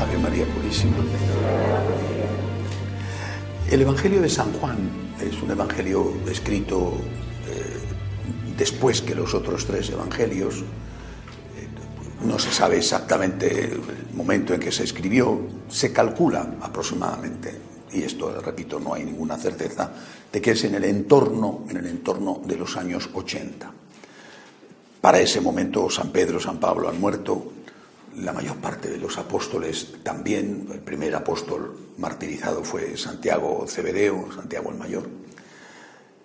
Ave María Purísima. El Evangelio de San Juan es un evangelio escrito eh, después que los otros tres evangelios. Eh, no se sabe exactamente el momento en que se escribió, se calcula aproximadamente, y esto, repito, no hay ninguna certeza, de que es en el entorno, en el entorno de los años 80. Para ese momento San Pedro, San Pablo han muerto, la mayor parte de los apóstoles también. El primer apóstol martirizado fue Santiago Cebedeo, Santiago el Mayor.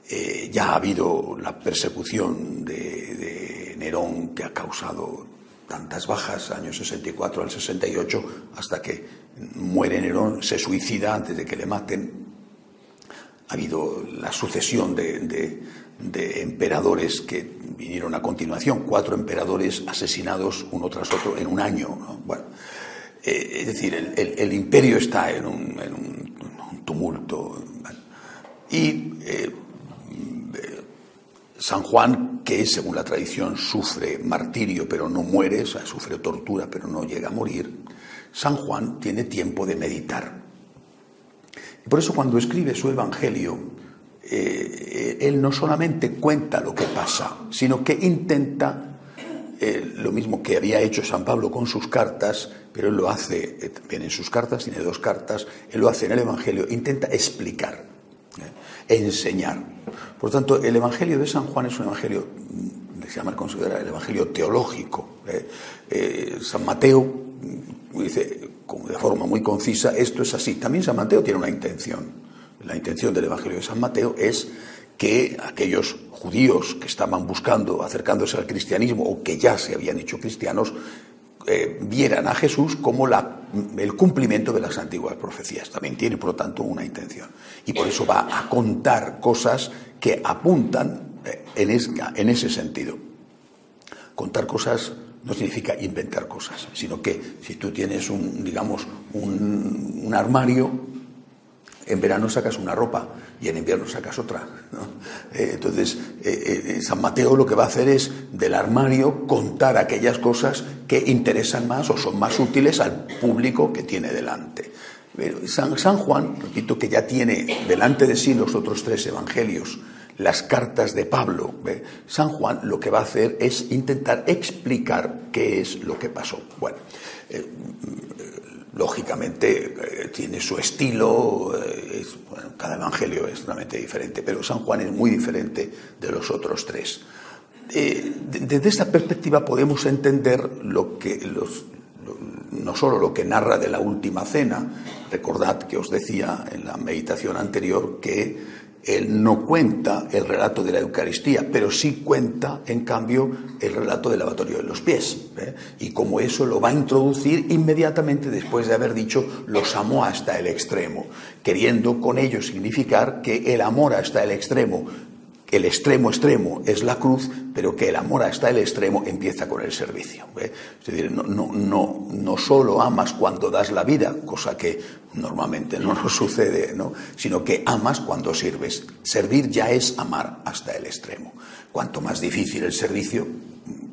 Eh, ya ha habido la persecución de, de, Nerón que ha causado tantas bajas, años 64 al 68, hasta que muere Nerón, se suicida antes de que le maten. Ha habido la sucesión de, de, de emperadores que vinieron a continuación, cuatro emperadores asesinados uno tras otro en un año. ¿no? Bueno, eh, es decir, el, el, el, imperio está en un, en un, tumulto. Y eh, San Juan, que según la tradición sufre martirio pero no muere, o sea, sufre tortura pero no llega a morir, San Juan tiene tiempo de meditar. Y por eso cuando escribe su Evangelio, eh, él no solamente cuenta lo que pasa, sino que intenta, eh, lo mismo que había hecho San Pablo con sus cartas, pero él lo hace eh, también en sus cartas, tiene dos cartas, él lo hace en el Evangelio, intenta explicar, enseñar. Por tanto, el Evangelio de San Juan es un Evangelio, mm, se llama considerar el Evangelio teológico. San Mateo mm, dice de forma muy concisa, esto es así. También San Mateo tiene una intención la intención del Evangelio de San Mateo es que aquellos judíos que estaban buscando, acercándose al cristianismo o que ya se habían hecho cristianos, eh, vieran a Jesús como la, el cumplimiento de las antiguas profecías. También tiene, por lo tanto, una intención. Y por eso va a contar cosas que apuntan eh, en, es, en ese sentido. Contar cosas no significa inventar cosas, sino que si tú tienes un, digamos, un armario, en verano sacas una ropa y en invierno sacas otra. ¿no? Eh, entonces, eh, eh, San Mateo lo que va a hacer es del armario contar aquellas cosas que interesan más o son más útiles al público que tiene delante. San, Juan, repito, que ya tiene delante de sí los otros tres evangelios, las cartas de Pablo, ¿ve? San Juan lo que va a hacer es intentar explicar qué es lo que pasó. Bueno, eh, lógicamente eh, tiene su estilo, eh, cada evangelio es realmente diferente, pero San Juan es muy diferente de los otros tres. Eh, desde esta perspectiva podemos entender lo que lo, no solo lo que narra de la última cena, recordad que os decía en la meditación anterior que él no cuenta el relato de la Eucaristía, pero sí cuenta, en cambio, el relato del lavatorio de los pies. ¿eh? Y como eso lo va a introducir inmediatamente después de haber dicho los amó hasta el extremo, queriendo con ello significar que el amor hasta el extremo el extremo extremo es la cruz, pero que el amor hasta el extremo empieza con el servicio. ¿eh? No, no, no, no, solo amas cuando das la vida, cosa que normalmente no nos sucede, ¿no? sino que amas cuando sirves. Servir ya es amar hasta el extremo. Cuanto más difícil el servicio,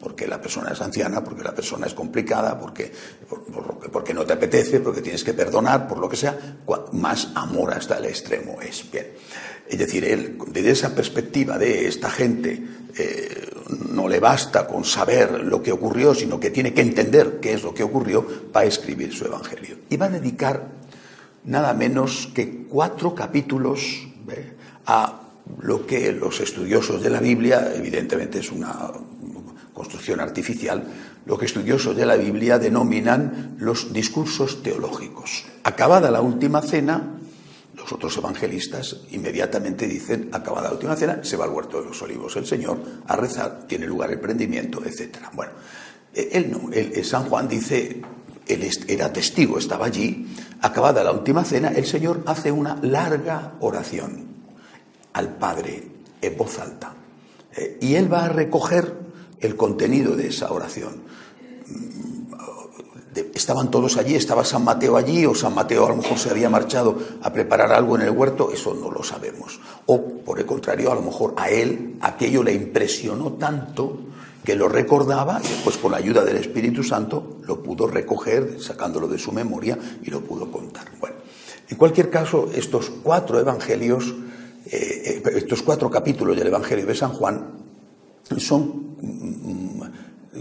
porque la persona es anciana, porque la persona es complicada, porque, por, por, porque no te apetece, porque tienes que perdonar, por lo que sea, más amor hasta el extremo es. Bien. Es decir, él, desde esa perspectiva de esta gente, eh, no le basta con saber lo que ocurrió, sino que tiene que entender qué es lo que ocurrió para escribir su Evangelio. Y va a dedicar nada menos que cuatro capítulos a lo que los estudiosos de la Biblia, evidentemente es una construcción artificial, lo que estudiosos de la Biblia denominan los discursos teológicos. Acabada la última cena, los otros evangelistas inmediatamente dicen, acabada la última cena, se va al huerto de los olivos el Señor a rezar, tiene lugar el prendimiento, etc. Bueno, él no, él, San Juan dice, él era testigo, estaba allí, acabada la última cena, el Señor hace una larga oración al Padre en voz alta. Eh, y él va a recoger el contenido de esa oración. estaban todos allí, estaba San Mateo allí, o San Mateo a lo mejor se había marchado a preparar algo en el huerto, eso no lo sabemos. O, por el contrario, a lo mejor a él aquello le impresionó tanto que lo recordaba y después con la ayuda del Espíritu Santo lo pudo recoger, sacándolo de su memoria y lo pudo contar. Bueno, en cualquier caso, estos cuatro evangelios, eh, eh, estos cuatro capítulos del Evangelio de San Juan son,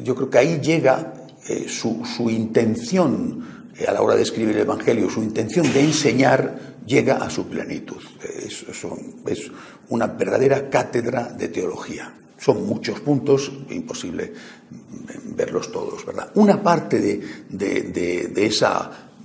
yo creo que ahí llega eh, su, intención a la hora de escribir el Evangelio, su intención de enseñar llega a su plenitud. Es, es una verdadera cátedra de teología. Son muchos puntos, imposible verlos todos, ¿verdad? Una parte de,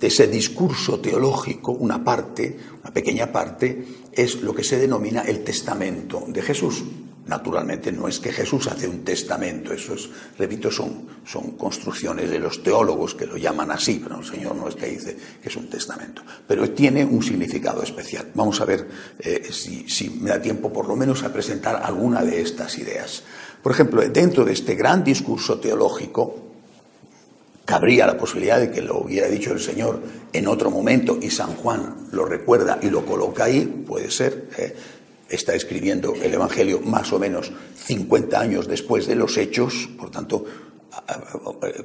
de ese discurso teológico, una parte, una pequeña parte, es lo que se denomina el testamento de Jesús. Naturalmente no es que Jesús hace un testamento, eso es, repito, son, son construcciones de los teólogos que lo llaman así, pero el Señor no es que dice que es un testamento, pero tiene un significado especial. Vamos a ver eh, si, me da tiempo por lo menos a presentar alguna de estas ideas. Por ejemplo, dentro de este gran discurso teológico, cabría la posibilidad de que lo hubiera dicho el Señor en otro momento y San Juan lo recuerda y lo coloca ahí, puede ser. Eh, está escribiendo el Evangelio más o menos 50 años después de los hechos, por tanto,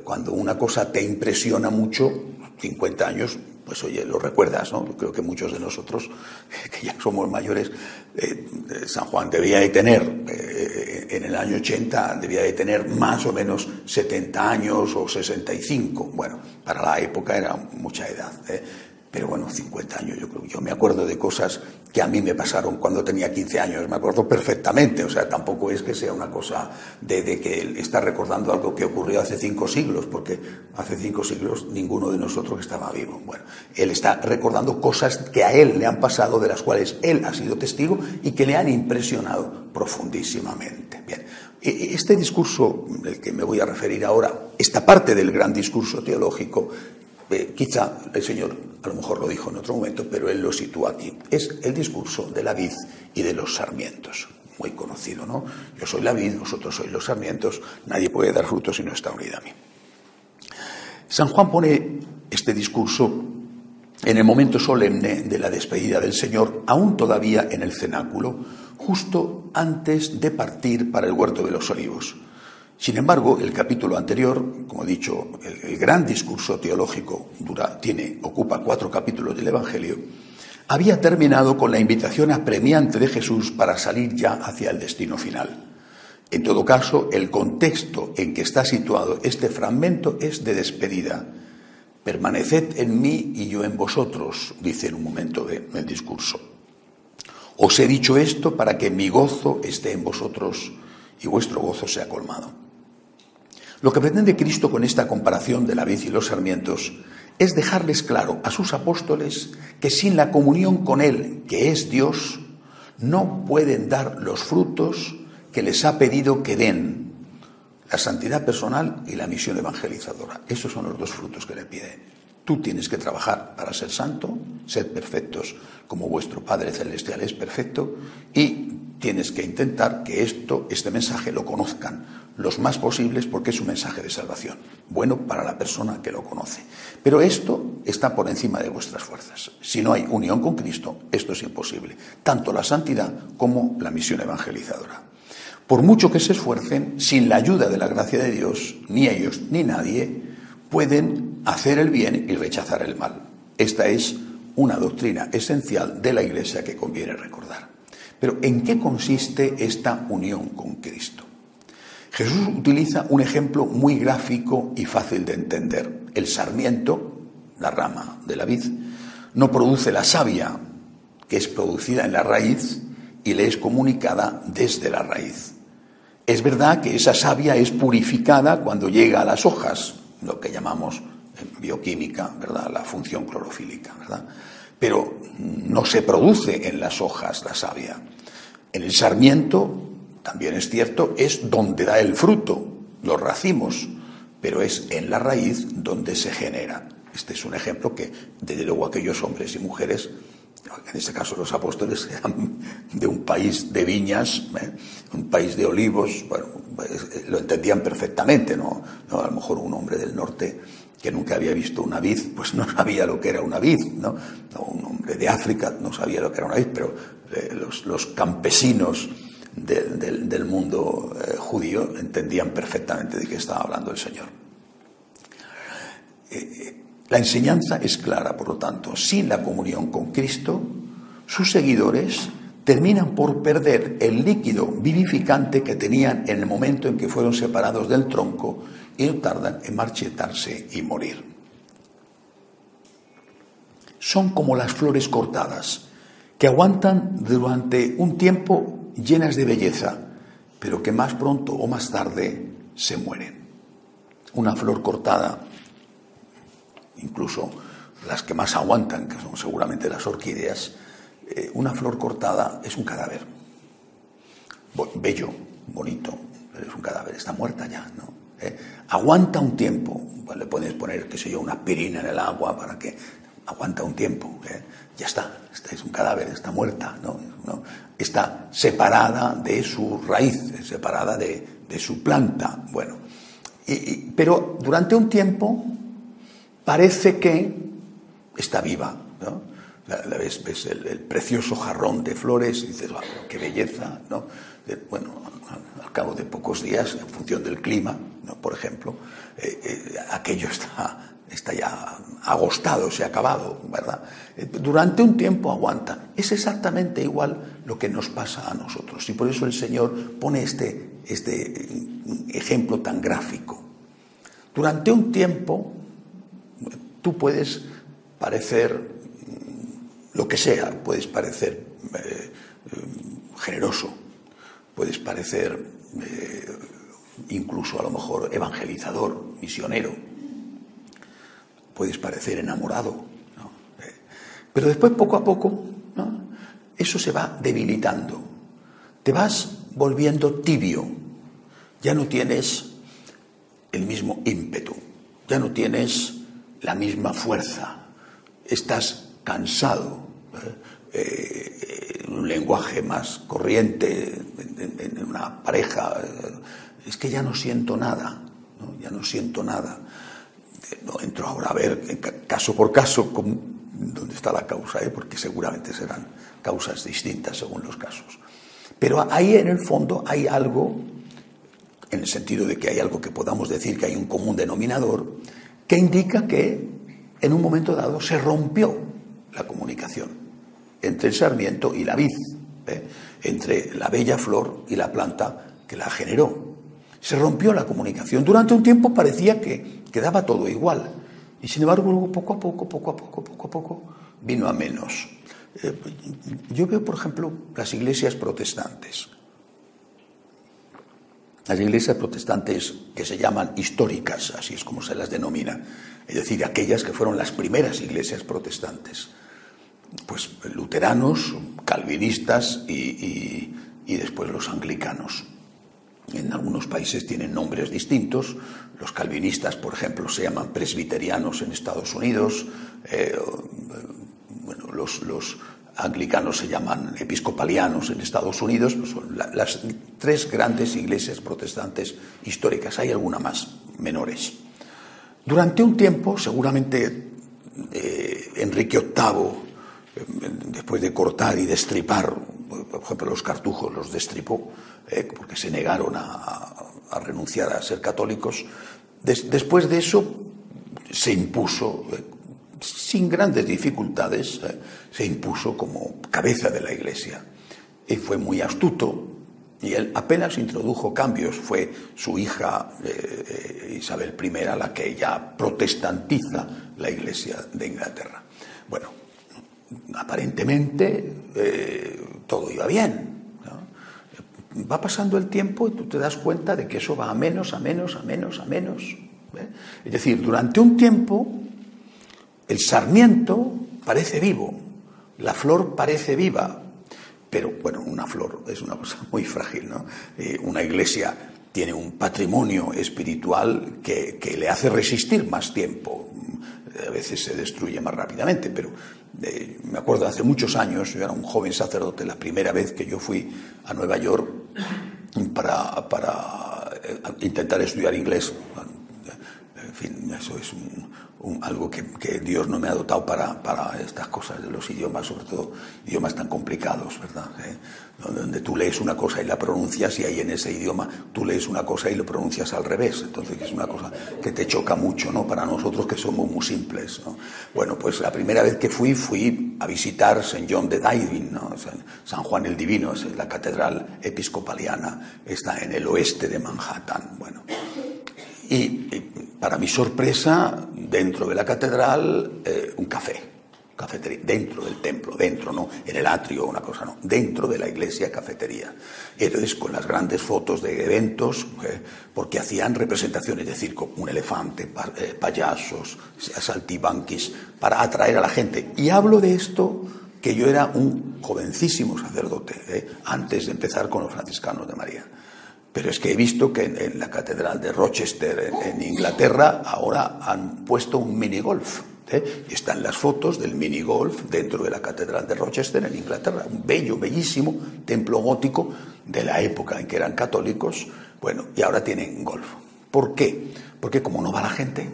cuando una cosa te impresiona mucho, 50 años, pues oye, lo recuerdas, ¿no? Creo que muchos de nosotros, que ya somos mayores, eh, San Juan debía de tener, eh, en el año 80, debía de tener más o menos 70 años o 65. Bueno, para la época era mucha edad. ¿eh? Pero bueno, 50 años, yo creo. Yo me acuerdo de cosas que a mí me pasaron cuando tenía 15 años, me acuerdo perfectamente. O sea, tampoco es que sea una cosa de, que él está recordando algo que ocurrió hace cinco siglos, porque hace cinco siglos ninguno de nosotros estaba vivo. Bueno, él está recordando cosas que a él le han pasado, de las cuales él ha sido testigo y que le han impresionado profundísimamente. Bien. E, e, este discurso del que me voy a referir ahora, esta parte del gran discurso teológico, eh, quizá el Señor a lo mejor lo dijo en otro momento, pero él lo sitúa aquí. Es el discurso de la vid y de los sarmientos. Muy conocido, ¿no? Yo soy la vid, vosotros sois los sarmientos, nadie puede dar frutos si no está unido a mí. San Juan pone este discurso en el momento solemne de la despedida del Señor, aún todavía en el cenáculo, justo antes de partir para el huerto de los olivos. Sin embargo, el capítulo anterior, como he dicho, el, gran discurso teológico tiene, ocupa cuatro capítulos del Evangelio, había terminado con la invitación apremiante de Jesús para salir ya hacia el destino final. En todo caso, el contexto en que está situado este fragmento es de despedida. Permaneced en mí y yo en vosotros, dice en un momento del discurso. Os he dicho esto para que mi gozo esté en vosotros y vuestro gozo sea colmado. Lo que pretende Cristo con esta comparación de la vid y los sarmientos es dejarles claro a sus apóstoles que sin la comunión con Él, que es Dios, no pueden dar los frutos que les ha pedido que den, la santidad personal y la misión evangelizadora. Esos son los dos frutos que le piden. Tú tienes que trabajar para ser santo, ser perfectos como vuestro Padre Celestial es perfecto, y tienes que intentar que esto, este mensaje lo conozcan los más posibles porque es un mensaje de salvación, bueno para la persona que lo conoce. Pero esto está por encima de vuestras fuerzas. Si no hay unión con Cristo, esto es imposible, tanto la santidad como la misión evangelizadora. Por mucho que se esfuercen, sin la ayuda de la gracia de Dios, ni ellos ni nadie pueden hacer el bien y rechazar el mal. Esta es una doctrina esencial de la Iglesia que conviene recordar. Pero ¿en qué consiste esta unión con Cristo? Jesús utiliza un ejemplo muy gráfico y fácil de entender. El sarmiento, la rama de la vid, no produce la savia, que es producida en la raíz y le es comunicada desde la raíz. Es verdad que esa savia es purificada cuando llega a las hojas, lo que llamamos bioquímica, ¿verdad? La función clorofílica, ¿verdad? Pero no se produce en las hojas la savia. En el sarmiento también es cierto, es donde da el fruto, los racimos, pero es en la raíz donde se genera. Este es un ejemplo que, desde luego, aquellos hombres y mujeres, en este caso los apóstoles, eran de un país de viñas, ¿eh? un país de olivos, bueno, lo entendían perfectamente, ¿no? ¿no? A lo mejor un hombre del norte que nunca había visto una vid, pues no sabía lo que era una vid, ¿no? Un hombre de África no sabía lo que era una vid, pero eh, los, campesinos del mundo eh, judío entendían perfectamente de qué estaba hablando el Señor. Eh, la enseñanza es clara, por lo tanto, sin la comunión con Cristo, sus seguidores terminan por perder el líquido vivificante que tenían en el momento en que fueron separados del tronco no tardan en marchitarse y morir. Son como las flores cortadas, que aguantan durante un tiempo llenas de belleza, pero que más pronto o más tarde se mueren. Una flor cortada, incluso las que más aguantan, que son seguramente las orquídeas, eh, una flor cortada es un cadáver. Bello, bonito, pero es un cadáver, está muerta ya, ¿no? ¿Eh? aguanta un tiempo. Pues le puedes poner, qué sé yo, una aspirina en el agua para que aguanta un tiempo. ¿eh? Ya está, este es un cadáver, está muerta, ¿no? Está separada de su raíz, separada de, su planta. Bueno, pero durante un tiempo parece que está viva, ves, el, precioso jarrón de flores y dices, qué belleza, ¿no? bueno, al cabo de pocos días, en función del clima, ¿no? por ejemplo, eh, eh, aquello está, está ya agostado, se ha acabado, ¿verdad? Eh, durante un tiempo aguanta. Es exactamente igual lo que nos pasa a nosotros. Y por eso el Señor pone este, este ejemplo tan gráfico. Durante un tiempo tú puedes parecer mm, lo que sea, puedes parecer generoso, puedes parecer eh, incluso a lo mejor evangelizador, misionero, puedes parecer enamorado, eh, pero después poco a poco eso se va debilitando, te vas volviendo tibio, ya no tienes el mismo ímpetu, ya no tienes la misma fuerza, estás cansado. ¿eh? Un lenguaje más corriente en, una pareja, es que ya no siento nada, ya no siento nada. No entro ahora a ver caso por caso dónde está la causa, ¿eh? porque seguramente serán causas distintas según los casos. Pero ahí en el fondo hay algo, en el sentido de que hay algo que podamos decir que hay un común denominador, que indica que en un momento dado se rompió la comunicación entre el sarmiento y la vid, ¿eh? entre la bella flor y la planta que la generó. Se rompió la comunicación. Durante un tiempo parecía que quedaba todo igual. Y sin embargo, poco a poco, poco a poco, poco a poco, vino a menos. Eh, yo veo, por ejemplo, las iglesias protestantes. Las iglesias protestantes que se llaman históricas, así es como se las denomina, es decir, aquellas que fueron las primeras iglesias protestantes pues luteranos, calvinistas y, después los anglicanos. En algunos países tienen nombres distintos. Los calvinistas, por ejemplo, se llaman presbiterianos en Estados Unidos. Eh, bueno, los, anglicanos se llaman episcopalianos en Estados Unidos. Pues son las tres grandes iglesias protestantes históricas. Hay alguna más, menores. Durante un tiempo, seguramente eh, Enrique VIII después de cortar y destripar, por ejemplo, los cartujos los destripó, eh, porque se negaron a, renunciar a ser católicos. después de eso se impuso, eh, sin grandes dificultades, eh, se impuso como cabeza de la Iglesia. Y fue muy astuto, y él apenas introdujo cambios. Fue su hija Isabel I la que ya protestantiza la Iglesia de Inglaterra. Bueno, aparentemente eh, todo iba bien. Va pasando el tiempo y tú te das cuenta de que eso va a menos, a menos, a menos, a menos. ¿eh? Es decir, durante un tiempo el sarmiento parece vivo, la flor parece viva, pero bueno, una flor es una cosa muy frágil, ¿no? Eh, una iglesia tiene un patrimonio espiritual que, que, le hace resistir más tiempo. A veces se destruye más rápidamente, pero me acuerdo hace muchos años, yo era un joven sacerdote, la primera vez que yo fui a Nueva York para, para eh, intentar estudiar inglés. En fin, eso es un, algo que, Dios no me ha dotado para, para, estas cosas de los idiomas, sobre todo idiomas tan complicados, ¿verdad? ¿Eh? Donde, tú lees una cosa y la pronuncias y ahí en ese idioma tú lees una cosa y lo pronuncias al revés. Entonces es una cosa que te choca mucho, ¿no? Para nosotros que somos muy simples, ¿no? Bueno, pues la primera vez que fui, fui a visitar St. John de Diving, ¿no? San Juan el Divino, es la catedral episcopaliana, está en el oeste de Manhattan. Bueno, y, para mi sorpresa, dentro de la catedral, eh, un café, cafetería, dentro del templo, dentro, no en el atrio, una cosa, no, dentro de la iglesia, cafetería. Entonces, con las grandes fotos de eventos, eh, porque hacían representaciones de circo, un elefante, eh, payasos, saltibanquis, para atraer a la gente. Y hablo de esto que yo era un jovencísimo sacerdote, antes de empezar con los franciscanos de María. Pero es que he visto que en, la Catedral de Rochester, en, Inglaterra, ahora han puesto un minigolf. ¿eh? Y están las fotos del minigolf dentro de la Catedral de Rochester, en Inglaterra. Un bello, bellísimo templo gótico de la época en que eran católicos. Bueno, y ahora tienen golf. ¿Por qué? Porque como no va la gente,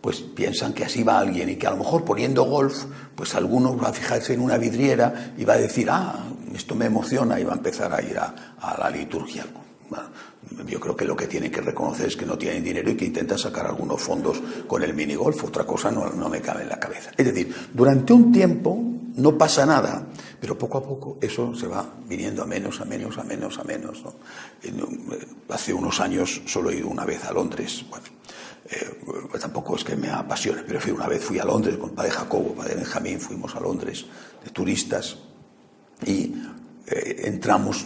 pues piensan que así va alguien y que a lo mejor poniendo golf, pues alguno va a fijarse en una vidriera y va a decir, ah, esto me emociona y va a empezar a ir a, a la liturgia yo creo que lo que tienen que reconocer es que no tienen dinero y que intentan sacar algunos fondos con el minigolf. Otra cosa no, no, me cabe en la cabeza. Es decir, durante un tiempo no pasa nada, pero poco a poco eso se va viniendo a menos, a menos, a menos, a menos. Eh, hace unos años solo he ido una vez a Londres. Bueno, eh, tampoco es que me apasione, pero fui una vez fui a Londres con padre Jacobo, padre Benjamín, fuimos a Londres de turistas y eh, entramos,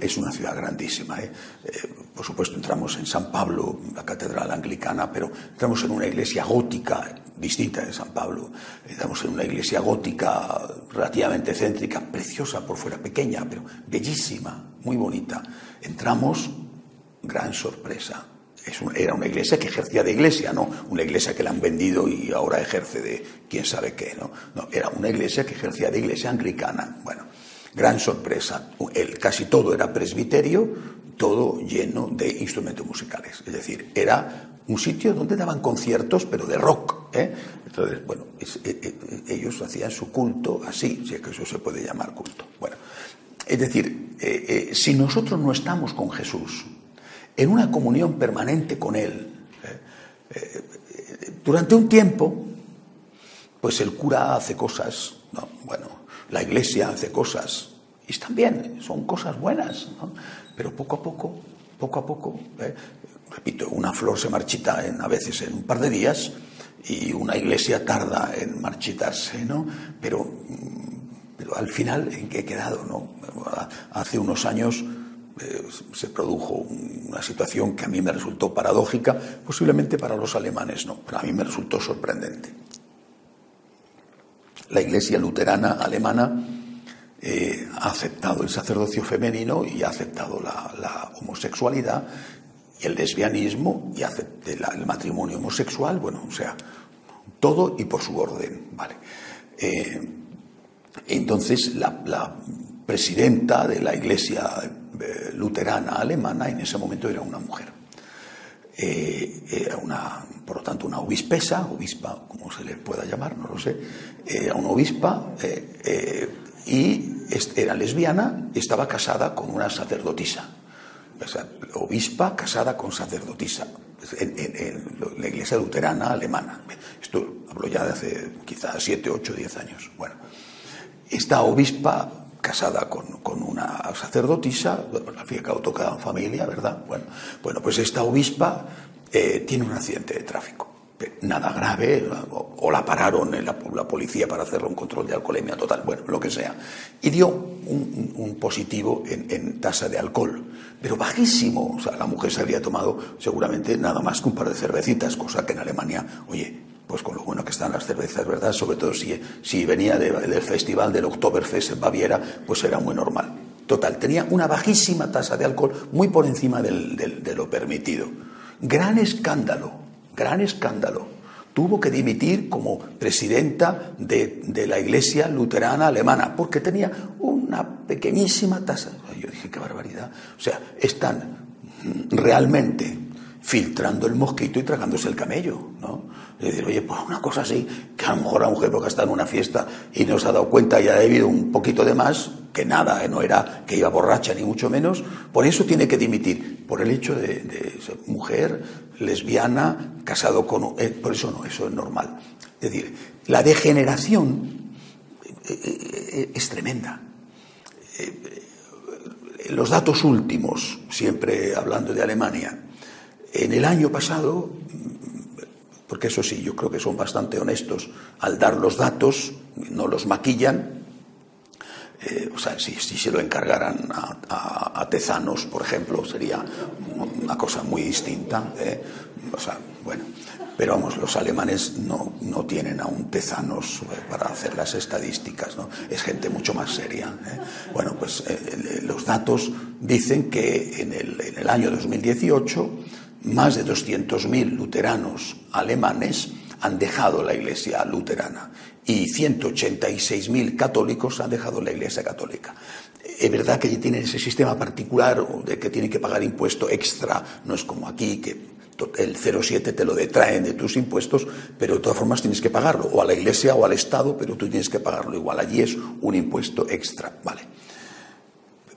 es, una ciudad grandísima, ¿eh? Eh, por supuesto entramos en San Pablo, la catedral anglicana, pero entramos en una iglesia gótica distinta de San Pablo, entramos en una iglesia gótica relativamente céntrica, preciosa por fuera, pequeña, pero bellísima, muy bonita. Entramos, gran sorpresa, era una iglesia que ejercía de iglesia, no una iglesia que la han vendido y ahora ejerce de quién sabe qué, no, no era una iglesia que ejercía de iglesia anglicana. Bueno, Gran sorpresa, el, casi todo era presbiterio, todo lleno de instrumentos musicales. Es decir, era un sitio donde daban conciertos, pero de rock. ¿eh? Entonces, bueno, eh, eh, ellos hacían su culto así, si es que eso se puede llamar culto. Bueno, es decir, si nosotros no estamos con Jesús, en una comunión permanente con Él, durante un tiempo, pues el cura hace cosas, ¿no? bueno, la iglesia hace cosas y están bien, son cosas buenas, pero poco a poco, poco a poco, ¿eh? repito, una flor se marchita a veces en un par de días y una iglesia tarda en marchitarse, ¿no? Pero, pero al final, ¿en qué he quedado? ¿no? Hace unos años eh, se produjo una situación que a mí me resultó paradójica, posiblemente para los alemanes no, pero a mí me resultó sorprendente la Iglesia luterana alemana eh, ha aceptado el sacerdocio femenino y ha aceptado la, homosexualidad y el lesbianismo y el matrimonio homosexual, bueno, o sea, todo y por su orden, ¿vale? Eh, entonces, la, presidenta de la Iglesia eh, luterana alemana en ese momento era una mujer. Era una, por lo tanto, una obispesa, obispa, como se le pueda llamar, no lo sé, era una obispa eh, eh, y era lesbiana estaba casada con una sacerdotisa. O sea, obispa casada con sacerdotisa en, la iglesia luterana alemana. Esto hablo ya de hace quizás 7, 8, 10 años. Bueno, esta obispa casada con, una sacerdotisa, la física toca en familia, ¿verdad? Bueno, bueno, pues esta obispa eh, tiene un accidente de tráfico. Nada grave, o, la pararon en la, policía para hacerle un control de alcoholemia total, bueno, lo que sea. Y dio un, positivo en, tasa de alcohol, pero bajísimo. O sea, la mujer se había tomado seguramente nada más que un par de cervecitas, cosa que en Alemania, oye, pues con lo bueno que están las cervezas, ¿verdad? Sobre todo si, si venía del festival del Oktoberfest en Baviera, pues era muy normal. Total, tenía una bajísima tasa de alcohol, muy por encima de lo permitido. Gran escándalo, gran escándalo. Tuvo que dimitir como presidenta de, la Iglesia Luterana Alemana porque tenía una pequeñísima tasa. Yo dije, qué barbaridad. O sea, están realmente filtrando el mosquito y tragándose el camello, ¿no? Es decir, oye, pues una cosa así, que a lo mejor a mujer porque está en una fiesta y no se ha dado cuenta y ha bebido un poquito de más, que nada, ¿eh? no era que iba borracha ni mucho menos, por eso tiene que dimitir, por el hecho de, ser mujer, lesbiana, casado con... Eh, por eso no, eso es normal. Es decir, la degeneración eh, es tremenda. Los datos últimos, siempre hablando de Alemania, en el año pasado, porque eso sí, yo creo que son bastante honestos al dar los datos, no los maquillan, eh, o sea, si, se lo encargaran a, Tezanos, por ejemplo, sería una cosa muy distinta. ¿eh? O sea, bueno, pero vamos, los alemanes no, no tienen aún Tezanos eh, para hacer las estadísticas, ¿no? Es gente mucho más seria. Bueno, pues los datos dicen que en el, en el año 2018 más de 200.000 luteranos alemanes han dejado la Iglesia luterana y 186.000 católicos han dejado la Iglesia católica. Es verdad que tienen ese sistema particular de que tienen que pagar impuesto extra, no es como aquí que el 0,7 te lo detraen de tus impuestos, pero de todas formas tienes que pagarlo, o a la Iglesia o al Estado, pero tú tienes que pagarlo igual. Allí es un impuesto extra, ¿vale?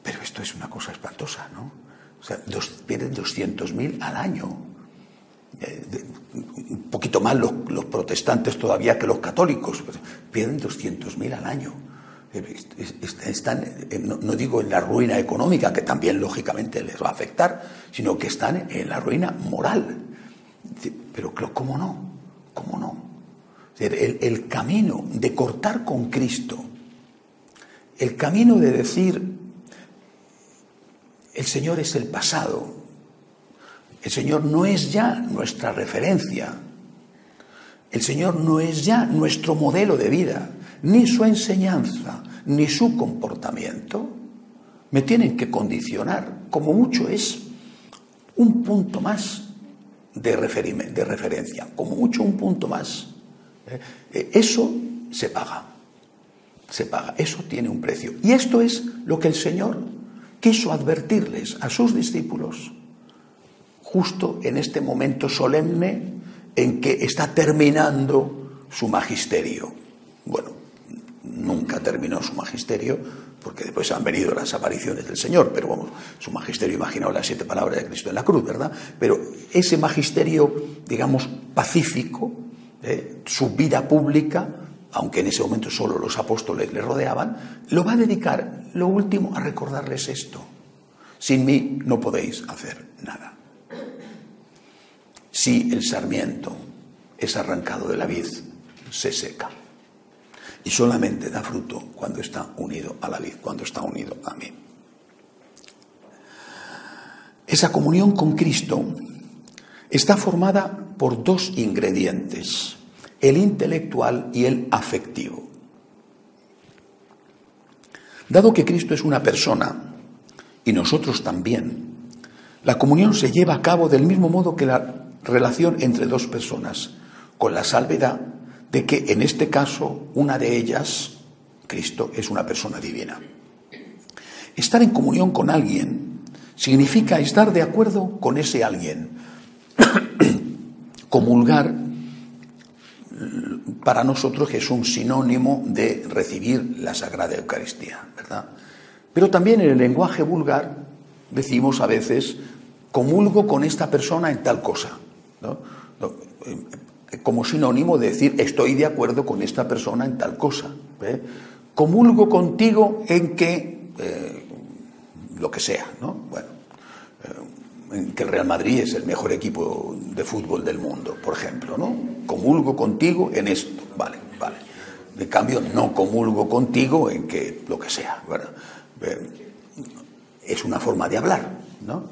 Pero esto es una cosa espantosa, ¿no? O sea, dos, pierden 200.000 al año. Eh, un poquito más los, protestantes todavía que los católicos, pierden 200.000 al año. Eh, están, eh, no, digo en la ruina económica, que también lógicamente les va a afectar, sino que están en la ruina moral. Pero ¿cómo no? ¿Cómo no? El camino de cortar con Cristo, el camino de decir, el Señor es el pasado, el Señor no es ya nuestra referencia. El Señor no es ya nuestro modelo de vida, ni su enseñanza, ni su comportamiento. Me tienen que condicionar, como mucho es un punto más de, de referencia, como mucho un punto más. ¿Eh? Eh, eso se paga, se paga, eso tiene un precio. Y esto es lo que el Señor quiso advertirles a sus discípulos justo en este momento solemne en que está terminando su magisterio. Bueno, nunca terminó su magisterio, porque después han venido las apariciones del Señor, pero su magisterio imaginó las siete palabras de Cristo en la cruz, ¿verdad? Pero ese magisterio, digamos, pacífico, ¿eh? su vida pública, aunque en ese momento solo los apóstoles le rodeaban, lo va a dedicar, lo último, a recordarles esto. Sin mí no podéis hacer nada si el sarmiento es arrancado de la vid, se seca. Y solamente da fruto cuando está unido a la vid, cuando está unido a mí. Esa comunión con Cristo está formada por dos ingredientes, el intelectual y el afectivo. Dado que Cristo es una persona y nosotros también, la comunión se lleva a cabo del mismo modo que la relación entre dos personas, con la salvedad de que en este caso una de ellas, Cristo, es una persona divina. Estar en comunión con alguien significa estar de acuerdo con ese alguien. Comulgar para nosotros es un sinónimo de recibir la Sagrada Eucaristía, ¿verdad? Pero también en el lenguaje vulgar decimos a veces comulgo con esta persona en tal cosa. Eh, como sinónimo de decir estoy de acuerdo con esta persona en tal cosa. Comulgo contigo en que eh, lo que sea, ¿no? Bueno, eh, en que el Real Madrid es el mejor equipo de fútbol del mundo, por ejemplo, ¿no? Comulgo contigo en esto, vale, vale. De cambio, no comulgo contigo en que lo que sea, es una forma de hablar, ¿no?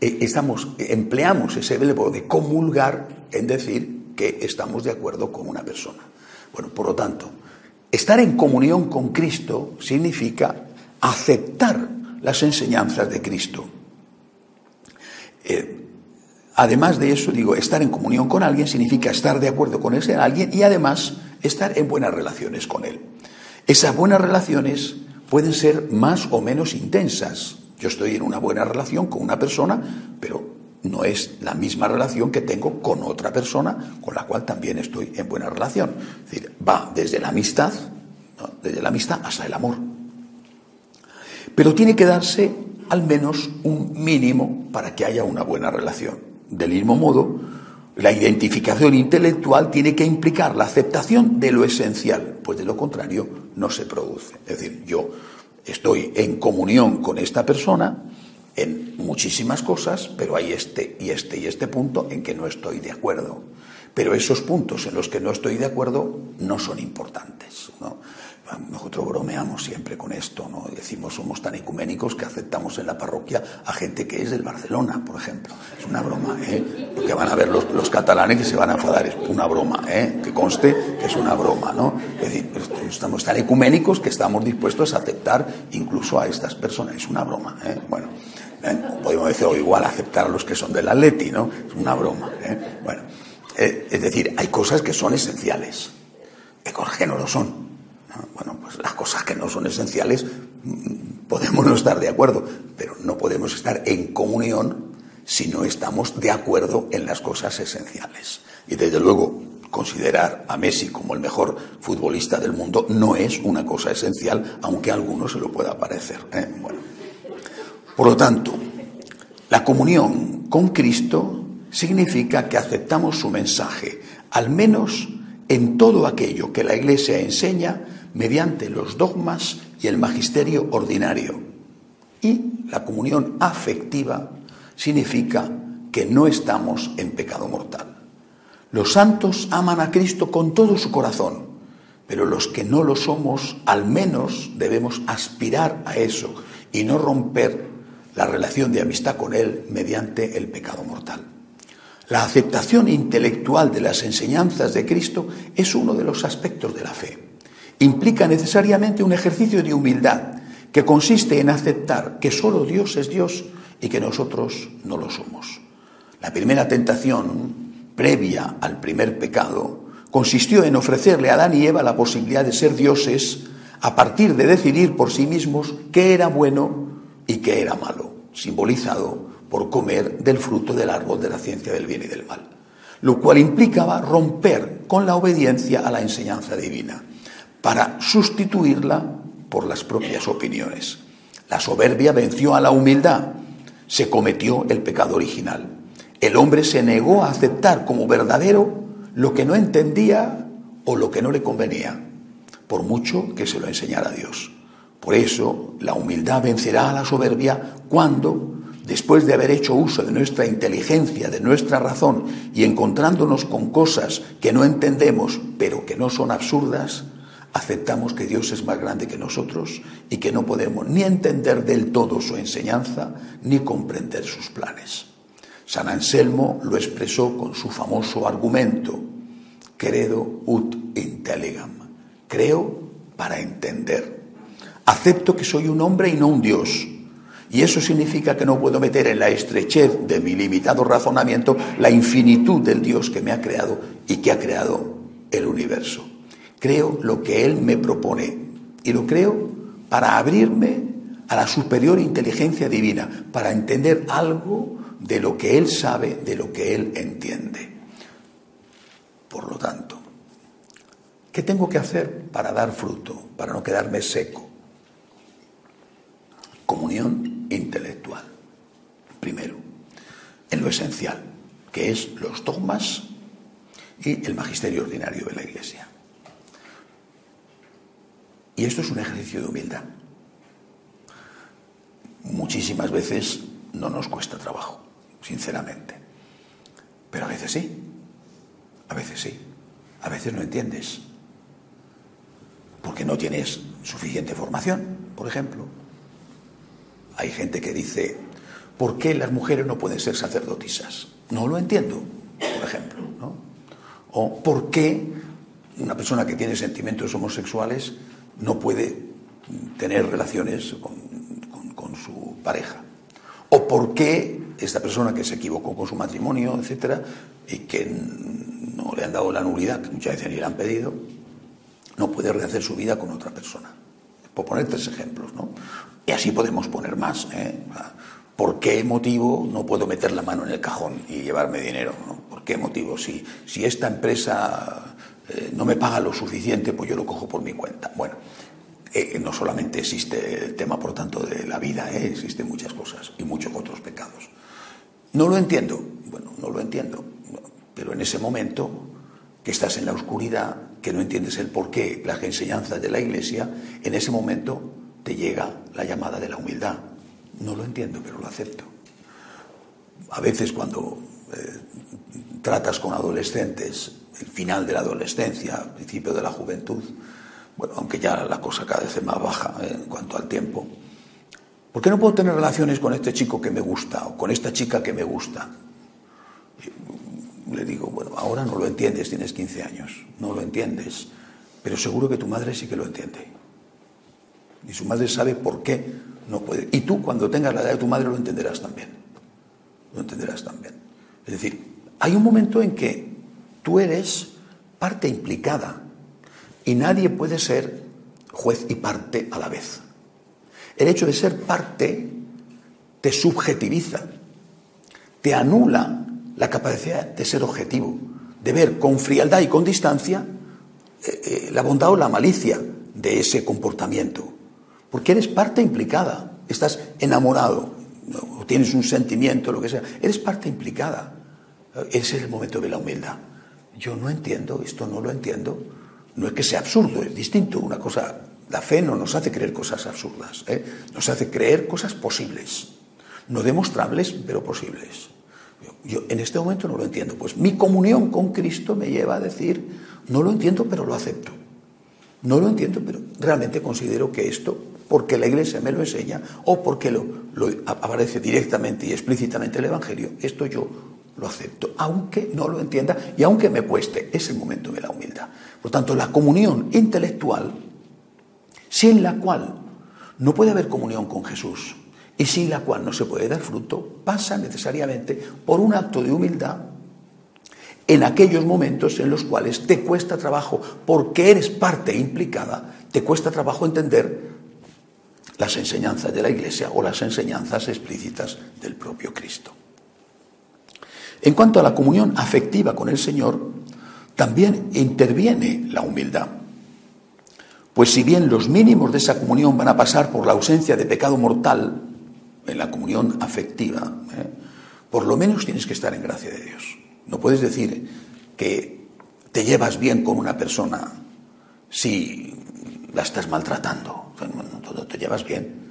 Eh, estamos, empleamos ese verbo de comulgar en decir que estamos de acuerdo con una persona. Bueno, por lo tanto, estar en comunión con Cristo significa aceptar las enseñanzas de Cristo. Eh, además de eso, digo, estar en comunión con alguien significa estar de acuerdo con ese alguien y además estar en buenas relaciones con él. Esas buenas relaciones pueden ser más o menos intensas. Yo estoy en una buena relación con una persona, pero no es la misma relación que tengo con otra persona con la cual también estoy en buena relación. Es decir, va desde la amistad, desde la amistad hasta el amor. Pero tiene que darse al menos un mínimo para que haya una buena relación. Del mismo modo, la identificación intelectual tiene que implicar la aceptación de lo esencial, pues de lo contrario no se produce. Es decir, yo estoy en comunión con esta persona, en muchísimas cosas, pero hay este y este y este punto en que no estoy de acuerdo. Pero esos puntos en los que no estoy de acuerdo no son importantes. Nosotros bromeamos siempre con esto, ¿no? Decimos somos tan ecuménicos que aceptamos en la parroquia a gente que es del Barcelona, por ejemplo. Es una broma, ¿eh? Porque van a ver los, los catalanes que se van a enfadar. Es una broma, ¿eh? Que conste que es una broma, ¿no? Es decir, estamos tan ecuménicos que estamos dispuestos a aceptar incluso a estas personas. Es una broma, ¿eh? Bueno. ¿eh? Podemos decir, o igual aceptar a los que son del Atleti, ¿no? Es una broma. ¿eh? Bueno, eh, es decir, hay cosas que son esenciales, hay que no lo son. Bueno, pues las cosas que no son esenciales mm, podemos no estar de acuerdo, pero no podemos estar en comunión si no estamos de acuerdo en las cosas esenciales. Y desde luego, considerar a Messi como el mejor futbolista del mundo no es una cosa esencial, aunque a algunos se lo pueda parecer. Bueno. Por lo tanto, la comunión con Cristo significa que aceptamos su mensaje, al menos en todo aquello que la Iglesia enseña mediante los dogmas y el magisterio ordinario. Y la comunión afectiva significa que no estamos en pecado mortal. Los santos aman a Cristo con todo su corazón, pero los que no lo somos, al menos debemos aspirar a eso y no romper la relación de amistad con Él mediante el pecado mortal. La aceptación intelectual de las enseñanzas de Cristo es uno de los aspectos de la fe. Implica necesariamente un ejercicio de humildad que consiste en aceptar que solo Dios es Dios y que nosotros no lo somos. La primera tentación, previa al primer pecado, consistió en ofrecerle a Adán y Eva la posibilidad de ser dioses a partir de decidir por sí mismos qué era bueno y qué era malo, simbolizado por comer del fruto del árbol de la ciencia del bien y del mal, lo cual implicaba romper con la obediencia a la enseñanza divina, para sustituirla por las propias opiniones. La soberbia venció a la humildad, se cometió el pecado original. El hombre se negó a aceptar como verdadero lo que no entendía o lo que no le convenía, por mucho que se lo enseñara Dios. Por eso la humildad vencerá a la soberbia cuando, después de haber hecho uso de nuestra inteligencia, de nuestra razón, y encontrándonos con cosas que no entendemos, pero que no son absurdas, aceptamos que Dios es más grande que nosotros y que no podemos ni entender del todo su enseñanza ni comprender sus planes. San Anselmo lo expresó con su famoso argumento, credo ut intelligam, creo para entender. Acepto que soy un hombre y no un Dios. Y eso significa que no puedo meter en la estrechez de mi limitado razonamiento la infinitud del Dios que me ha creado y que ha creado el universo. Creo lo que Él me propone y lo creo para abrirme a la superior inteligencia divina, para entender algo de lo que Él sabe, de lo que Él entiende. Por lo tanto, ¿qué tengo que hacer para dar fruto, para no quedarme seco? comunión intelectual. Primero, en lo esencial, que es los dogmas y el magisterio ordinario de la Iglesia. Y esto es un ejercicio de humildad. Muchísimas veces no nos cuesta trabajo, sinceramente. Pero a veces sí, a veces sí, a veces no entiendes. Porque no tienes suficiente formación, por ejemplo, hay gente que dice, ¿por qué las mujeres no pueden ser sacerdotisas? No lo entiendo, por ejemplo. ¿no? O ¿por qué una persona que tiene sentimientos homosexuales no puede tener relaciones con, su pareja? ¿O por qué esta persona que se equivocó con su matrimonio, etcétera, y que no le han dado la nulidad, que muchas veces ni le han pedido, no puede rehacer su vida con otra persona? Por poner tres ejemplos, ¿no? Y así podemos poner más. ¿eh? ¿Por qué motivo no puedo meter la mano en el cajón y llevarme dinero? ¿Por qué motivo? Si, si esta empresa eh, no me paga lo suficiente, pues yo lo cojo por mi cuenta. Bueno, eh, no solamente existe el tema, por tanto, de la vida, eh, existen muchas cosas y muchos otros pecados. No lo entiendo, bueno, no lo entiendo, pero en ese momento que estás en la oscuridad, que no entiendes el porqué, las enseñanzas de la Iglesia, en ese momento te llega la llamada de la humildad. No lo entiendo, pero lo acepto. A veces cuando eh, tratas con adolescentes, el final de la adolescencia, principio de la juventud, bueno, aunque ya la cosa cada vez es más baja eh, en cuanto al tiempo, ¿por qué no puedo tener relaciones con este chico que me gusta o con esta chica que me gusta? Le digo, bueno, ahora no lo entiendes, tienes 15 años, no lo entiendes, pero seguro que tu madre sí que lo entiende. Y su madre sabe por qué no puede. Y tú, cuando tengas la edad de tu madre, lo entenderás también. Lo entenderás también. Es decir, hay un momento en que tú eres parte implicada y nadie puede ser juez y parte a la vez. El hecho de ser parte te subjetiviza, te anula la capacidad de ser objetivo, de ver con frialdad y con distancia eh, eh, la bondad o la malicia de ese comportamiento. Porque eres parte implicada, estás enamorado, o tienes un sentimiento, lo que sea, eres parte implicada. Ese es el momento de la humildad. Yo no entiendo, esto no lo entiendo. No es que sea absurdo, es distinto. Una cosa, la fe no nos hace creer cosas absurdas, ¿eh? nos hace creer cosas posibles, no demostrables, pero posibles. Yo en este momento no lo entiendo. Pues mi comunión con Cristo me lleva a decir, no lo entiendo, pero lo acepto. No lo entiendo, pero realmente considero que esto, porque la Iglesia me lo enseña o porque lo, aparece directamente y explícitamente el Evangelio, esto yo lo acepto, aunque no lo entienda y aunque me cueste. Es el momento de la humildad. Por tanto, la comunión intelectual, sin la cual no puede haber comunión con Jesús, y sin la cual no se puede dar fruto, pasa necesariamente por un acto de humildad en aquellos momentos en los cuales te cuesta trabajo, porque eres parte implicada, te cuesta trabajo entender las enseñanzas de la Iglesia o las enseñanzas explícitas del propio Cristo. En cuanto a la comunión afectiva con el Señor, también interviene la humildad. Pues si bien los mínimos de esa comunión van a pasar por la ausencia de pecado mortal, en la comunión afectiva, ¿eh? por lo menos tienes que estar en gracia de Dios. No puedes decir que te llevas bien con una persona si la estás maltratando. Todo te llevas bien.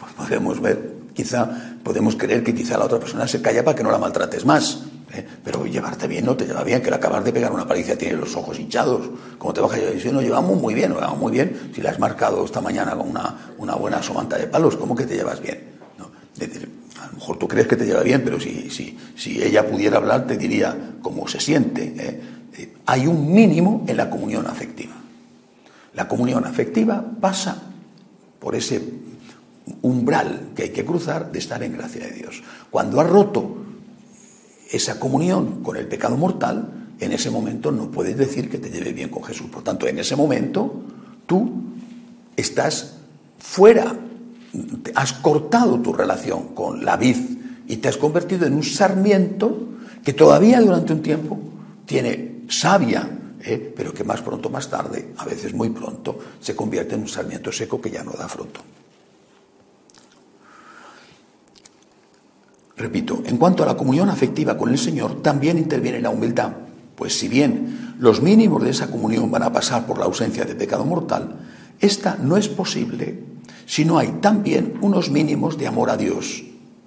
Pues podemos ver, quizá podemos creer que quizá la otra persona se calla para que no la maltrates más. ¿eh? Pero llevarte bien no te lleva bien, que le acabas de pegar una paliza tiene los ojos hinchados. ¿Cómo te vas a llevar? Si nos llevamos muy bien, llevamos muy bien. Si la has marcado esta mañana con una, una buena somanta de palos, ¿cómo que te llevas bien? a lo mejor tú crees que te lleva bien, pero si, si, si ella pudiera hablar, te diría cómo se siente. ¿eh? Eh, hay un mínimo en la comunión afectiva. La comunión afectiva pasa por ese umbral que hay que cruzar de estar en gracia de Dios. Cuando has roto esa comunión con el pecado mortal, en ese momento no puedes decir que te lleve bien con Jesús. Por tanto, en ese momento tú estás fuera has cortado tu relación con la vid y te has convertido en un sarmiento que todavía durante un tiempo tiene savia, ¿eh? pero que más pronto, más tarde, a veces muy pronto, se convierte en un sarmiento seco que ya no da fruto. Repito, en cuanto a la comunión afectiva con el Señor, también interviene la humildad, pues si bien los mínimos de esa comunión van a pasar por la ausencia de pecado mortal, esta no es posible sino hay también unos mínimos de amor a Dios.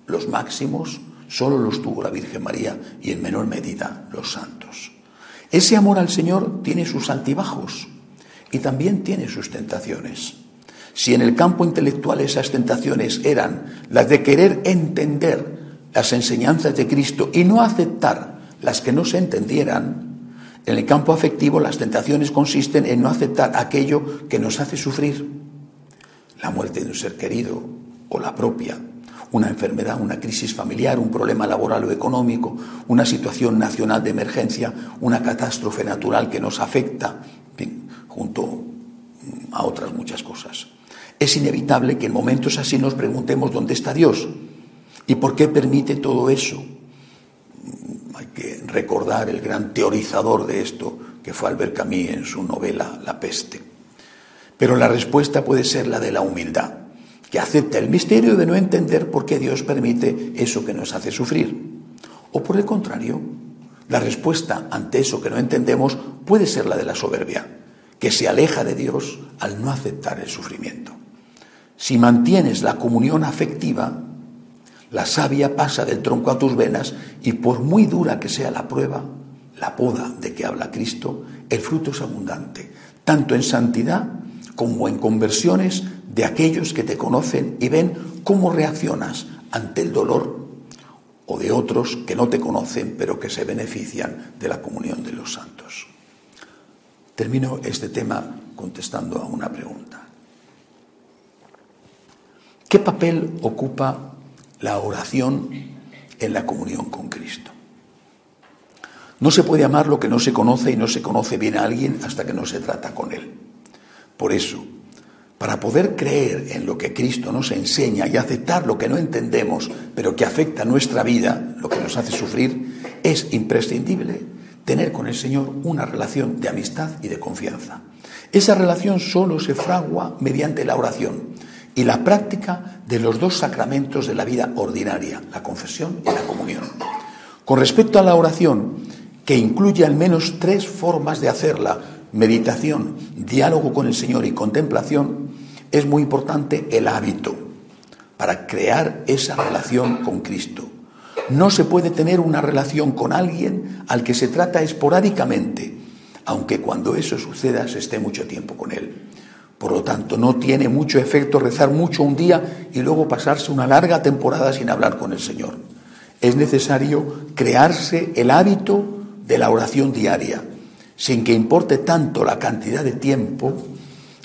Los máximos solo los tuvo la Virgen María y en menor medida los santos. Ese amor al Señor tiene sus altibajos y también tiene sus tentaciones. Si en el campo intelectual esas tentaciones eran las de querer entender las enseñanzas de Cristo y no aceptar las que no se entendieran, en el campo afectivo las tentaciones consisten en no aceptar aquello que nos hace sufrir la muerte de un ser querido o la propia, una enfermedad, una crisis familiar, un problema laboral o económico, una situación nacional de emergencia, una catástrofe natural que nos afecta, junto a otras muchas cosas. Es inevitable que en momentos así nos preguntemos dónde está Dios ¿Y por qué permite todo eso? Hay que recordar el gran teorizador de esto, que fue Albert Camus en su novela La peste. Pero la respuesta puede ser la de la humildad, que acepta el misterio de no entender por qué Dios permite eso que nos hace sufrir. O por el contrario, la respuesta ante eso que no entendemos puede ser la de la soberbia, que se aleja de Dios al no aceptar el sufrimiento. Si mantienes la comunión afectiva, la savia pasa del tronco a tus venas y por muy dura que sea la prueba, la poda de que habla Cristo, el fruto es abundante, tanto en santidad como en conversiones de aquellos que te conocen y ven cómo reaccionas ante el dolor o de otros que no te conocen pero que se benefician de la comunión de los santos. Termino este tema contestando a una pregunta. ¿Qué papel ocupa la oración en la comunión con Cristo? No se puede amar lo que no se conoce y no se conoce bien a alguien hasta que no se trata con él. Por eso, para poder creer en lo que Cristo nos enseña y aceptar lo que no entendemos, pero que afecta nuestra vida, lo que nos hace sufrir, es imprescindible tener con el Señor una relación de amistad y de confianza. Esa relación solo se fragua mediante la oración y la práctica de los dos sacramentos de la vida ordinaria, la confesión y la comunión. Con respecto a la oración, que incluye al menos tres formas de hacerla, meditación, diálogo con el Señor y contemplación, es muy importante el hábito para crear esa relación con Cristo. No se puede tener una relación con alguien al que se trata esporádicamente, aunque cuando eso suceda se esté mucho tiempo con él. Por lo tanto, no tiene mucho efecto rezar mucho un día y luego pasarse una larga temporada sin hablar con el Señor. Es necesario crearse el hábito de la oración diaria, sin que importe tanto la cantidad de tiempo,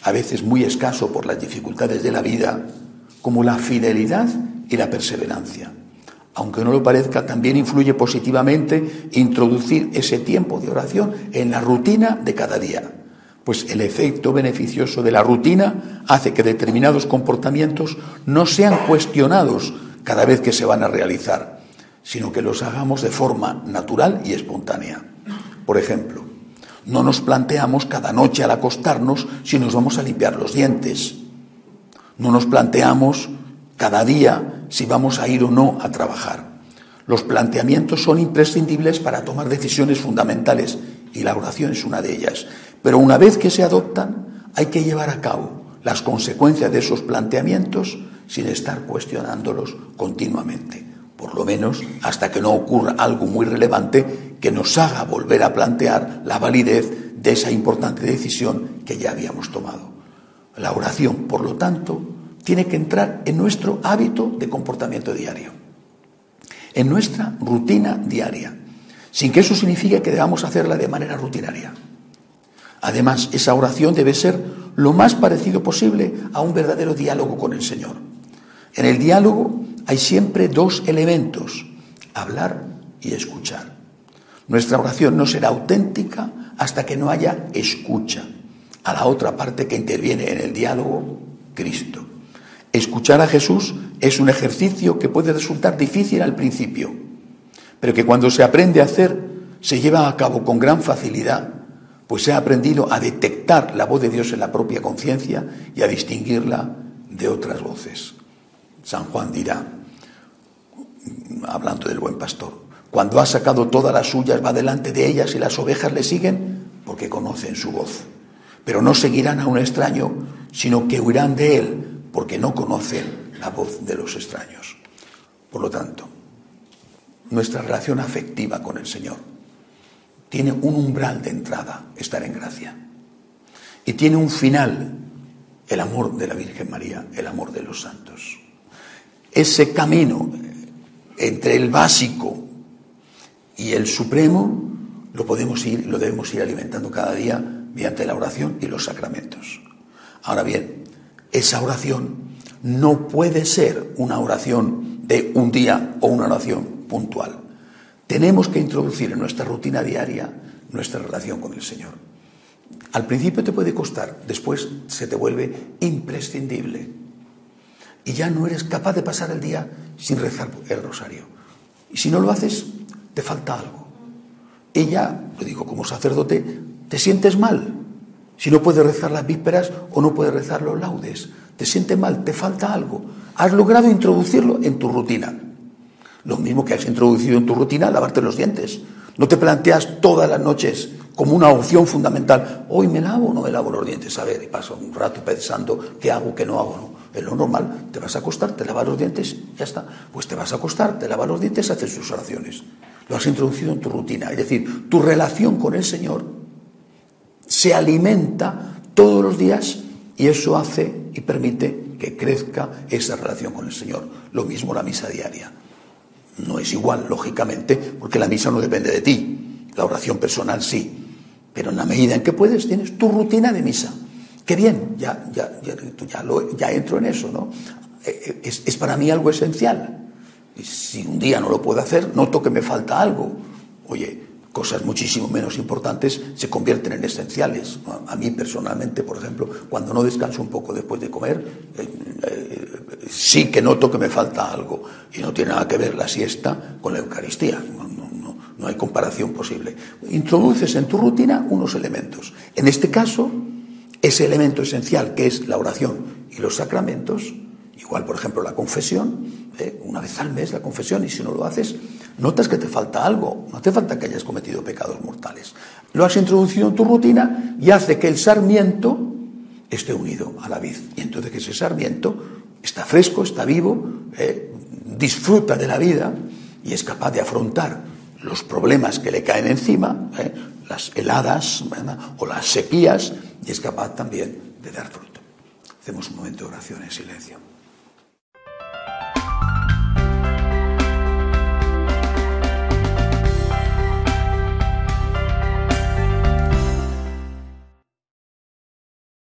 a veces muy escaso por las dificultades de la vida, como la fidelidad y la perseverancia. Aunque no lo parezca, también influye positivamente introducir ese tiempo de oración en la rutina de cada día, pues el efecto beneficioso de la rutina hace que determinados comportamientos no sean cuestionados cada vez que se van a realizar, sino que los hagamos de forma natural y espontánea. Por ejemplo, no nos planteamos cada noche al acostarnos si nos vamos a limpiar los dientes. No nos planteamos cada día si vamos a ir o no a trabajar. Los planteamientos son imprescindibles para tomar decisiones fundamentales y la oración es una de ellas. Pero una vez que se adoptan, hay que llevar a cabo las consecuencias de esos planteamientos sin estar cuestionándolos continuamente por lo menos hasta que no ocurra algo muy relevante que nos haga volver a plantear la validez de esa importante decisión que ya habíamos tomado. La oración, por lo tanto, tiene que entrar en nuestro hábito de comportamiento diario, en nuestra rutina diaria, sin que eso signifique que debamos hacerla de manera rutinaria. Además, esa oración debe ser lo más parecido posible a un verdadero diálogo con el Señor. En el diálogo hay siempre dos elementos, hablar y escuchar. Nuestra oración no será auténtica hasta que no haya escucha a la otra parte que interviene en el diálogo, Cristo. Escuchar a Jesús es un ejercicio que puede resultar difícil al principio, pero que cuando se aprende a hacer se lleva a cabo con gran facilidad, pues ha aprendido a detectar la voz de Dios en la propia conciencia y a distinguirla de otras voces. San Juan dirá, hablando del buen pastor, cuando ha sacado todas las suyas va delante de ellas y las ovejas le siguen porque conocen su voz. Pero no seguirán a un extraño, sino que huirán de él porque no conocen la voz de los extraños. Por lo tanto, nuestra relación afectiva con el Señor tiene un umbral de entrada, estar en gracia, y tiene un final, el amor de la Virgen María, el amor de los santos ese camino entre el básico y el supremo lo podemos ir, lo debemos ir alimentando cada día mediante la oración y los sacramentos. Ahora bien, esa oración no puede ser una oración de un día o una oración puntual. Tenemos que introducir en nuestra rutina diaria nuestra relación con el Señor. Al principio te puede costar, después se te vuelve imprescindible y ya no eres capaz de pasar el día sin rezar el rosario. Y si no lo haces, te falta algo. Ella, lo digo como sacerdote, te sientes mal. Si no puedes rezar las vísperas o no puedes rezar los laudes, te sientes mal, te falta algo. Has logrado introducirlo en tu rutina. Lo mismo que has introducido en tu rutina lavarte los dientes. No te planteas todas las noches como una opción fundamental. Hoy me lavo o no me lavo los dientes. A ver, y paso un rato pensando qué hago, qué no hago. No. Lo normal. Te vas a acostar, te lavas los dientes, ya está. Pues te vas a acostar, te lavas los dientes, haces tus oraciones. Lo has introducido en tu rutina. Es decir, tu relación con el Señor se alimenta todos los días y eso hace y permite que crezca esa relación con el Señor. Lo mismo la misa diaria. No es igual, lógicamente, porque la misa no depende de ti. La oración personal sí. Pero en la medida en que puedes, tienes tu rutina de misa. Qué bien, ya, ya, ya, ya entro en eso, ¿no? Eh, eh, es, para mí algo esencial. Y si un día no lo puedo hacer, noto que me falta algo. Oye, cosas muchísimo menos importantes se convierten en esenciales. A mí personalmente, por ejemplo, cuando no descanso un poco después de comer, eh, sí que noto que me falta algo. Y no tiene nada que ver la siesta con la Eucaristía. No hay comparación posible. Introduces en tu rutina unos elementos. En este caso, ese elemento esencial que es la oración y los sacramentos, igual por ejemplo la confesión, ¿eh? una vez al mes la confesión y si no lo haces, notas que te falta algo, no te falta que hayas cometido pecados mortales. Lo has introducido en tu rutina y hace que el sarmiento esté unido a la vid. Y entonces que ese sarmiento está fresco, está vivo, ¿eh? disfruta de la vida y es capaz de afrontar los problemas que le caen encima, ¿eh? las heladas o las sequías, y es capaz también de dar fruto. Hacemos un momento de oración en silencio.